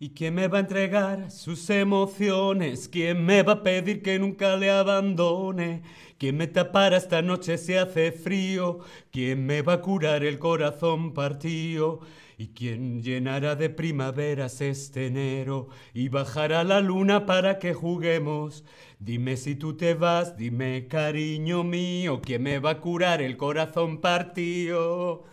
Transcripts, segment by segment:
¿Y quién me va a entregar sus emociones? ¿Quién me va a pedir que nunca le abandone? ¿Quién me tapará esta noche si hace frío? ¿Quién me va a curar el corazón partido? ¿Y quién llenará de primaveras este enero y bajará la luna para que juguemos? Dime si tú te vas, dime cariño mío, ¿quién me va a curar el corazón partido?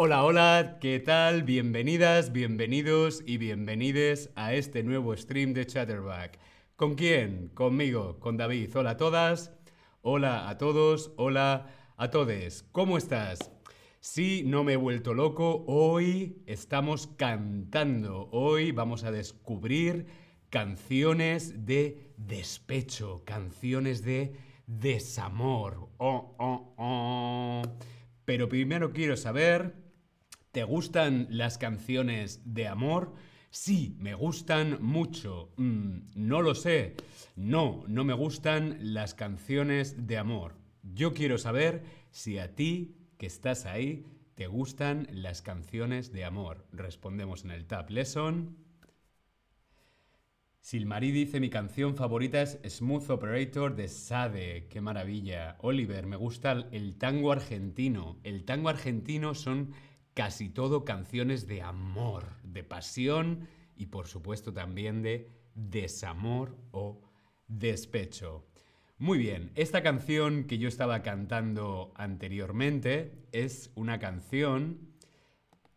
Hola, hola, ¿qué tal? Bienvenidas, bienvenidos y bienvenides a este nuevo stream de Chatterback. ¿Con quién? Conmigo, con David. Hola a todas, hola a todos, hola a todes. ¿Cómo estás? Sí, no me he vuelto loco. Hoy estamos cantando. Hoy vamos a descubrir canciones de despecho, canciones de desamor. Oh, oh, oh. Pero primero quiero saber, ¿te gustan las canciones de amor? Sí, me gustan mucho. Mm, no lo sé. No, no me gustan las canciones de amor. Yo quiero saber si a ti que estás ahí, ¿te gustan las canciones de amor? Respondemos en el Tab Lesson. Silmarí dice mi canción favorita es Smooth Operator de Sade. Qué maravilla. Oliver, me gusta el tango argentino. El tango argentino son casi todo canciones de amor, de pasión y por supuesto también de desamor o despecho. Muy bien, esta canción que yo estaba cantando anteriormente es una canción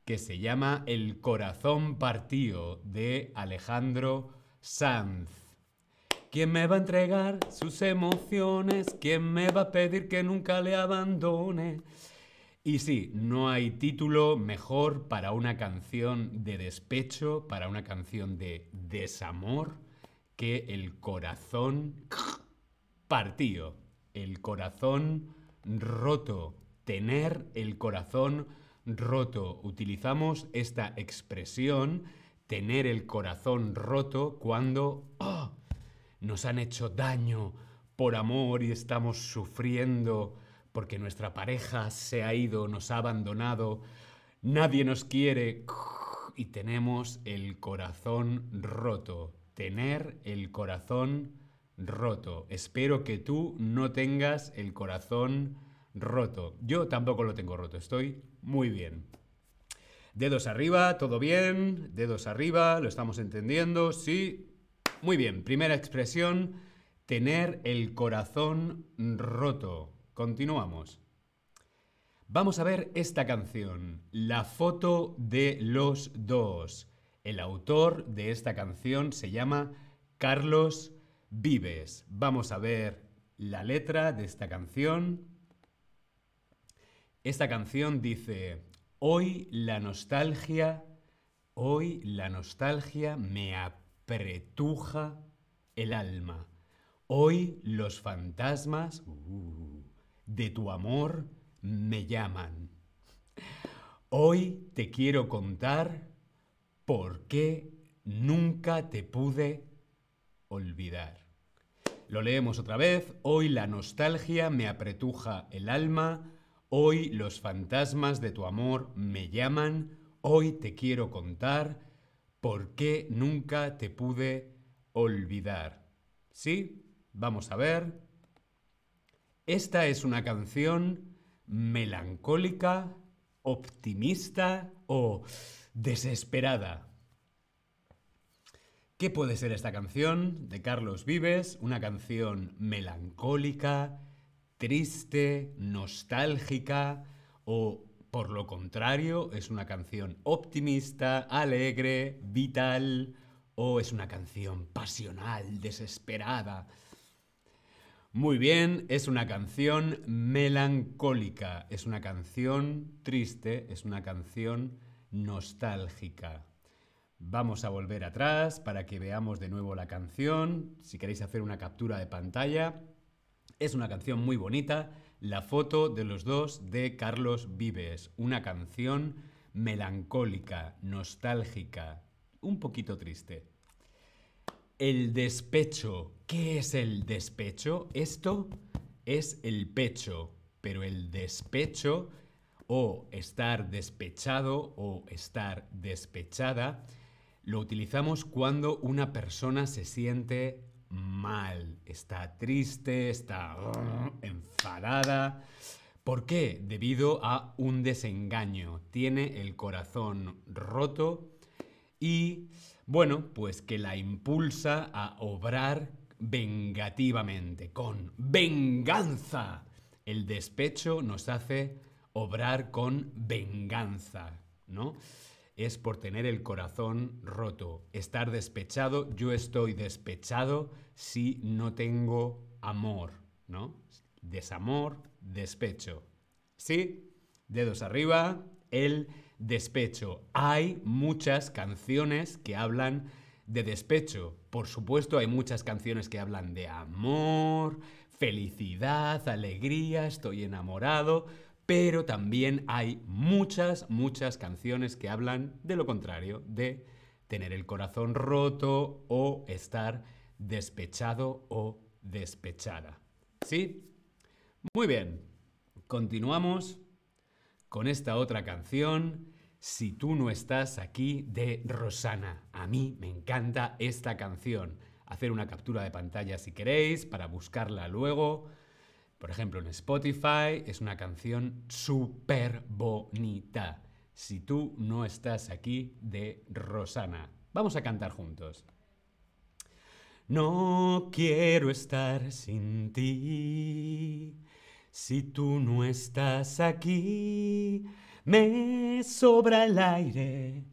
que se llama El corazón partido de Alejandro Sanz. ¿Quién me va a entregar sus emociones? ¿Quién me va a pedir que nunca le abandone? Y sí, no hay título mejor para una canción de despecho, para una canción de desamor, que El corazón partido, el corazón roto, tener el corazón roto. Utilizamos esta expresión, tener el corazón roto, cuando ¡oh! nos han hecho daño por amor y estamos sufriendo porque nuestra pareja se ha ido, nos ha abandonado, nadie nos quiere y tenemos el corazón roto. Tener el corazón roto. Espero que tú no tengas el corazón roto. Yo tampoco lo tengo roto, estoy muy bien. Dedos arriba, todo bien, dedos arriba, lo estamos entendiendo, sí. Muy bien, primera expresión, tener el corazón roto. Continuamos. Vamos a ver esta canción, La foto de los dos. El autor de esta canción se llama Carlos vives. Vamos a ver la letra de esta canción. Esta canción dice, hoy la nostalgia, hoy la nostalgia me apretuja el alma. Hoy los fantasmas uh, de tu amor me llaman. Hoy te quiero contar por qué nunca te pude olvidar. Lo leemos otra vez. Hoy la nostalgia me apretuja el alma. Hoy los fantasmas de tu amor me llaman. Hoy te quiero contar por qué nunca te pude olvidar. ¿Sí? Vamos a ver. Esta es una canción melancólica, optimista o desesperada. ¿Qué puede ser esta canción de Carlos Vives? Una canción melancólica, triste, nostálgica o por lo contrario es una canción optimista, alegre, vital o es una canción pasional, desesperada. Muy bien, es una canción melancólica, es una canción triste, es una canción nostálgica. Vamos a volver atrás para que veamos de nuevo la canción. Si queréis hacer una captura de pantalla, es una canción muy bonita. La foto de los dos de Carlos Vives. Una canción melancólica, nostálgica, un poquito triste. El despecho. ¿Qué es el despecho? Esto es el pecho, pero el despecho o estar despechado o estar despechada Lo utilizamos cuando una persona se siente mal, está triste, está enfadada. ¿Por qué? Debido a un desengaño. Tiene el corazón roto y, bueno, pues que la impulsa a obrar vengativamente, con venganza. El despecho nos hace obrar con venganza, ¿no? Es por tener el corazón roto, estar despechado. Yo estoy despechado si no tengo amor, ¿no? Desamor, despecho. ¿Sí? Dedos arriba, el despecho. Hay muchas canciones que hablan de despecho. Por supuesto, hay muchas canciones que hablan de amor, felicidad, alegría, estoy enamorado, pero también hay muchas, muchas canciones que hablan de lo contrario, de tener el corazón roto o estar despechado o despechada. ¿Sí? Muy bien, continuamos con esta otra canción, Si tú no estás aquí, de Rosana. A mí me encanta esta canción. Hacer una captura de pantalla si queréis para buscarla luego. Por ejemplo, en Spotify es una canción súper bonita. Si tú no estás aquí, de Rosana. Vamos a cantar juntos. No quiero estar sin ti. Si tú no estás aquí, me sobra el aire.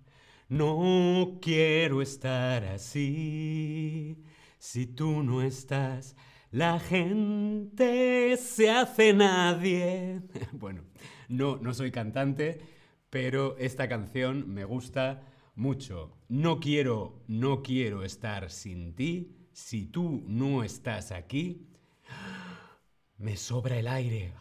No quiero estar así. Si tú no estás, la gente se hace nadie. bueno, no, no soy cantante, pero esta canción me gusta mucho. No quiero, no quiero estar sin ti. Si tú no estás aquí, me sobra el aire.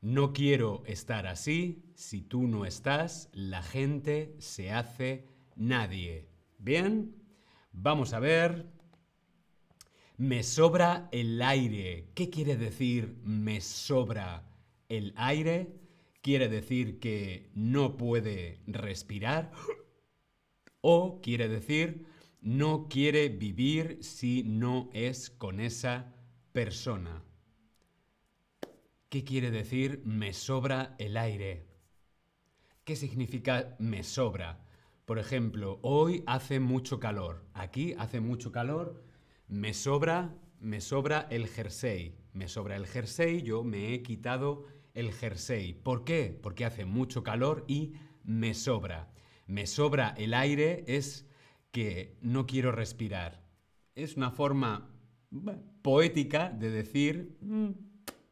No quiero estar así. Si tú no estás, la gente se hace nadie. ¿Bien? Vamos a ver. Me sobra el aire. ¿Qué quiere decir me sobra el aire? ¿Quiere decir que no puede respirar? ¿O quiere decir no quiere vivir si no es con esa persona? ¿Qué quiere decir me sobra el aire? ¿Qué significa me sobra? Por ejemplo, hoy hace mucho calor. Aquí hace mucho calor. Me sobra, me sobra el jersey. Me sobra el jersey, yo me he quitado el jersey. ¿Por qué? Porque hace mucho calor y me sobra. Me sobra el aire es que no quiero respirar. Es una forma poética de decir, mm,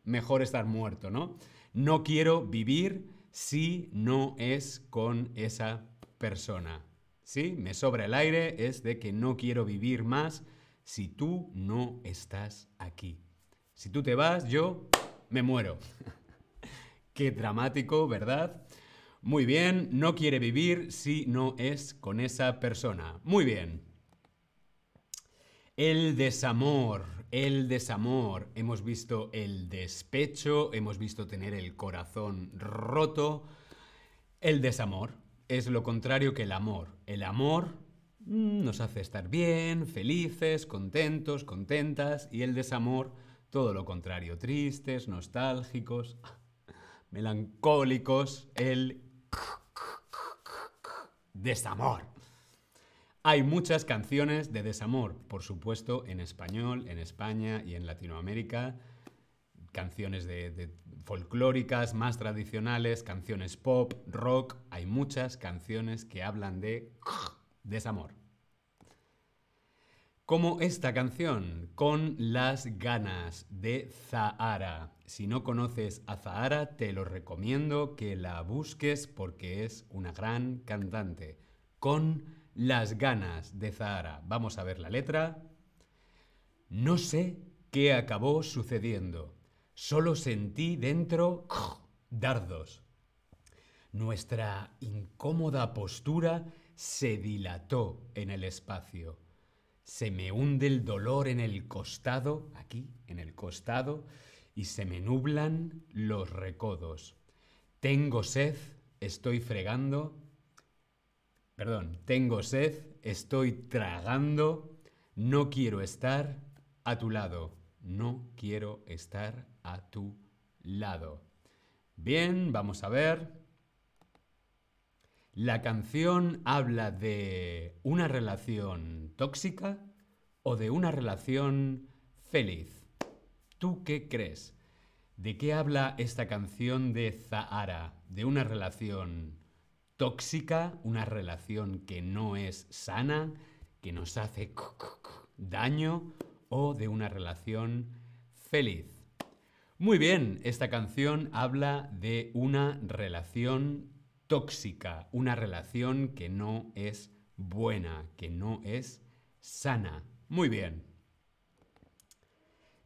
mejor estar muerto, ¿no? No quiero vivir si no es con esa persona. ¿Sí? Me sobra el aire es de que no quiero vivir más si tú no estás aquí. Si tú te vas, yo me muero. Qué dramático, ¿verdad? Muy bien, no quiere vivir si no es con esa persona. Muy bien. El desamor el desamor, hemos visto el despecho, hemos visto tener el corazón roto. El desamor es lo contrario que el amor. El amor mm, nos hace estar bien, felices, contentos, contentas, y el desamor todo lo contrario, tristes, nostálgicos, melancólicos, el desamor. Hay muchas canciones de desamor, por supuesto, en español, en España y en Latinoamérica. Canciones de, folclóricas, más tradicionales, canciones pop, rock. Hay muchas canciones que hablan de desamor. Como esta canción, Con las ganas de Zahara. Si no conoces a Zahara, te lo recomiendo que la busques porque es una gran cantante. Con las ganas de Zahara. Vamos a ver la letra. No sé qué acabó sucediendo. Solo sentí dentro dardos. Nuestra incómoda postura se dilató en el espacio. Se me hunde el dolor en el costado, aquí, en el costado, y se me nublan los recodos. Tengo sed, estoy fregando Perdón, tengo sed, estoy tragando, no quiero estar a tu lado. No quiero estar a tu lado. Bien, vamos a ver. La canción habla de una relación tóxica o de una relación feliz. ¿Tú qué crees? ¿De qué habla esta canción de Zahara? ¿De una relación tóxica, una relación que no es sana, que nos hace daño, o de una relación feliz? Muy bien, esta canción habla de una relación tóxica, una relación que no es buena, que no es sana. Muy bien.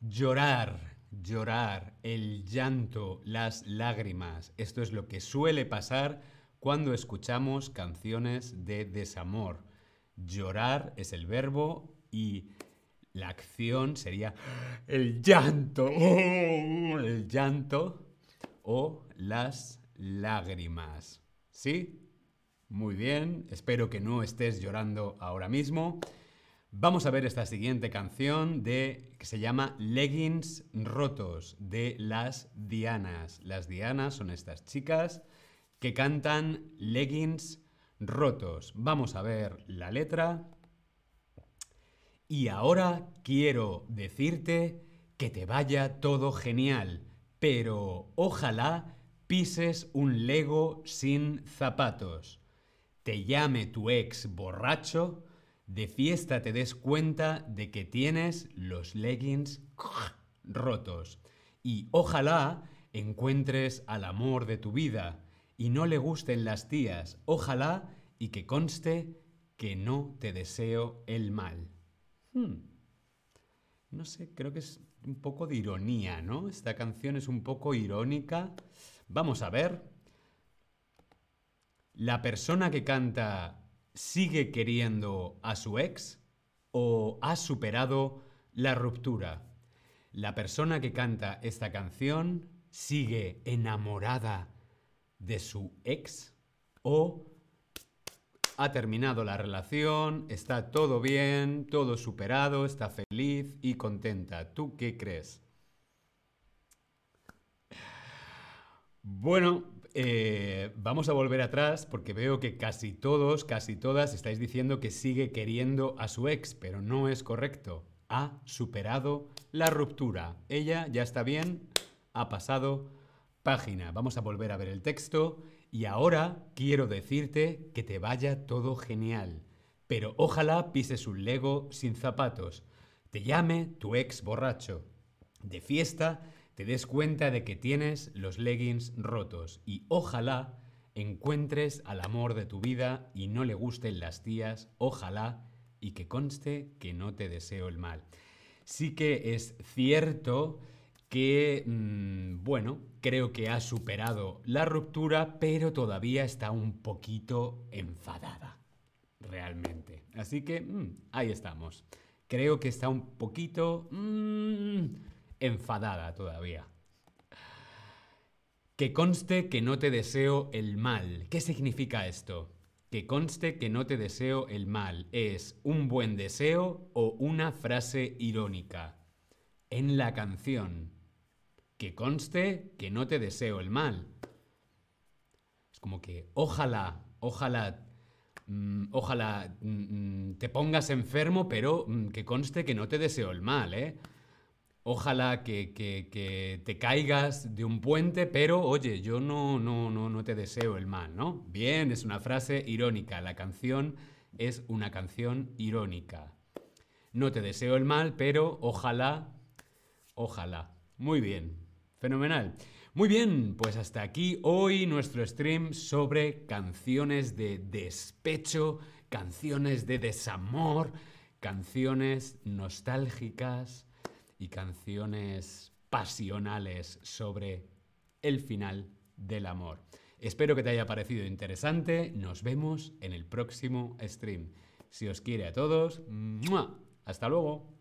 Llorar, llorar, el llanto, las lágrimas. Esto es lo que suele pasar cuando escuchamos canciones de desamor. Llorar es el verbo y la acción sería el llanto, el llanto o las lágrimas. ¿Sí? Muy bien, espero que no estés llorando ahora mismo. Vamos a ver esta siguiente canción de que se llama Leggings rotos de las Dianas. Las Dianas son estas chicas que cantan Leggings rotos. Vamos a ver la letra. Y ahora quiero decirte que te vaya todo genial, pero ojalá pises un Lego sin zapatos. Te llame tu ex borracho de fiesta te des cuenta de que tienes los leggings rotos. Y ojalá encuentres al amor de tu vida y no le gusten las tías. Ojalá y que conste que no te deseo el mal. Hmm. No sé, creo que es un poco de ironía, ¿no? Esta canción es un poco irónica. Vamos a ver. La persona que canta sigue queriendo a su ex o ha superado la ruptura. La persona que canta esta canción sigue enamorada de su ex o ha terminado la relación, está todo bien, todo superado, está feliz y contenta. ¿Tú qué crees? Bueno, eh, vamos a volver atrás porque veo que casi todos, casi todas estáis diciendo que sigue queriendo a su ex, pero no es correcto. Ha superado la ruptura. Ella ya está bien, ha pasado Vamos a volver a ver el texto y ahora quiero decirte que te vaya todo genial. Pero ojalá pises un Lego sin zapatos. Te llame tu ex borracho. De fiesta te des cuenta de que tienes los leggings rotos y ojalá encuentres al amor de tu vida y no le gusten las tías, ojalá y que conste que no te deseo el mal. Sí que es cierto que, mm, bueno, creo que ha superado la ruptura, pero todavía está un poquito enfadada, realmente. Así que mm, ahí estamos. Creo que está un poquito... Mm, enfadada todavía. Que conste que no te deseo el mal. ¿Qué significa esto? Que conste que no te deseo el mal. ¿Es un buen deseo o una frase irónica? En la canción. Que conste que no te deseo el mal. Es como que ojalá, ojalá, mm, ojalá mm, mm, te pongas enfermo, pero que conste que no te deseo el mal, ¿eh? ojalá que, te caigas de un puente, pero oye, yo no, no, no, no te deseo el mal, ¿no? Bien, es una frase irónica. La canción es una canción irónica. No te deseo el mal, pero ojalá, ojalá. Muy bien, fenomenal. Muy bien, pues hasta aquí hoy nuestro stream sobre canciones de despecho, canciones de desamor, canciones nostálgicas y canciones pasionales sobre el final del amor. Espero que te haya parecido interesante. Nos vemos en el próximo stream. Si os quiere a todos, hasta luego.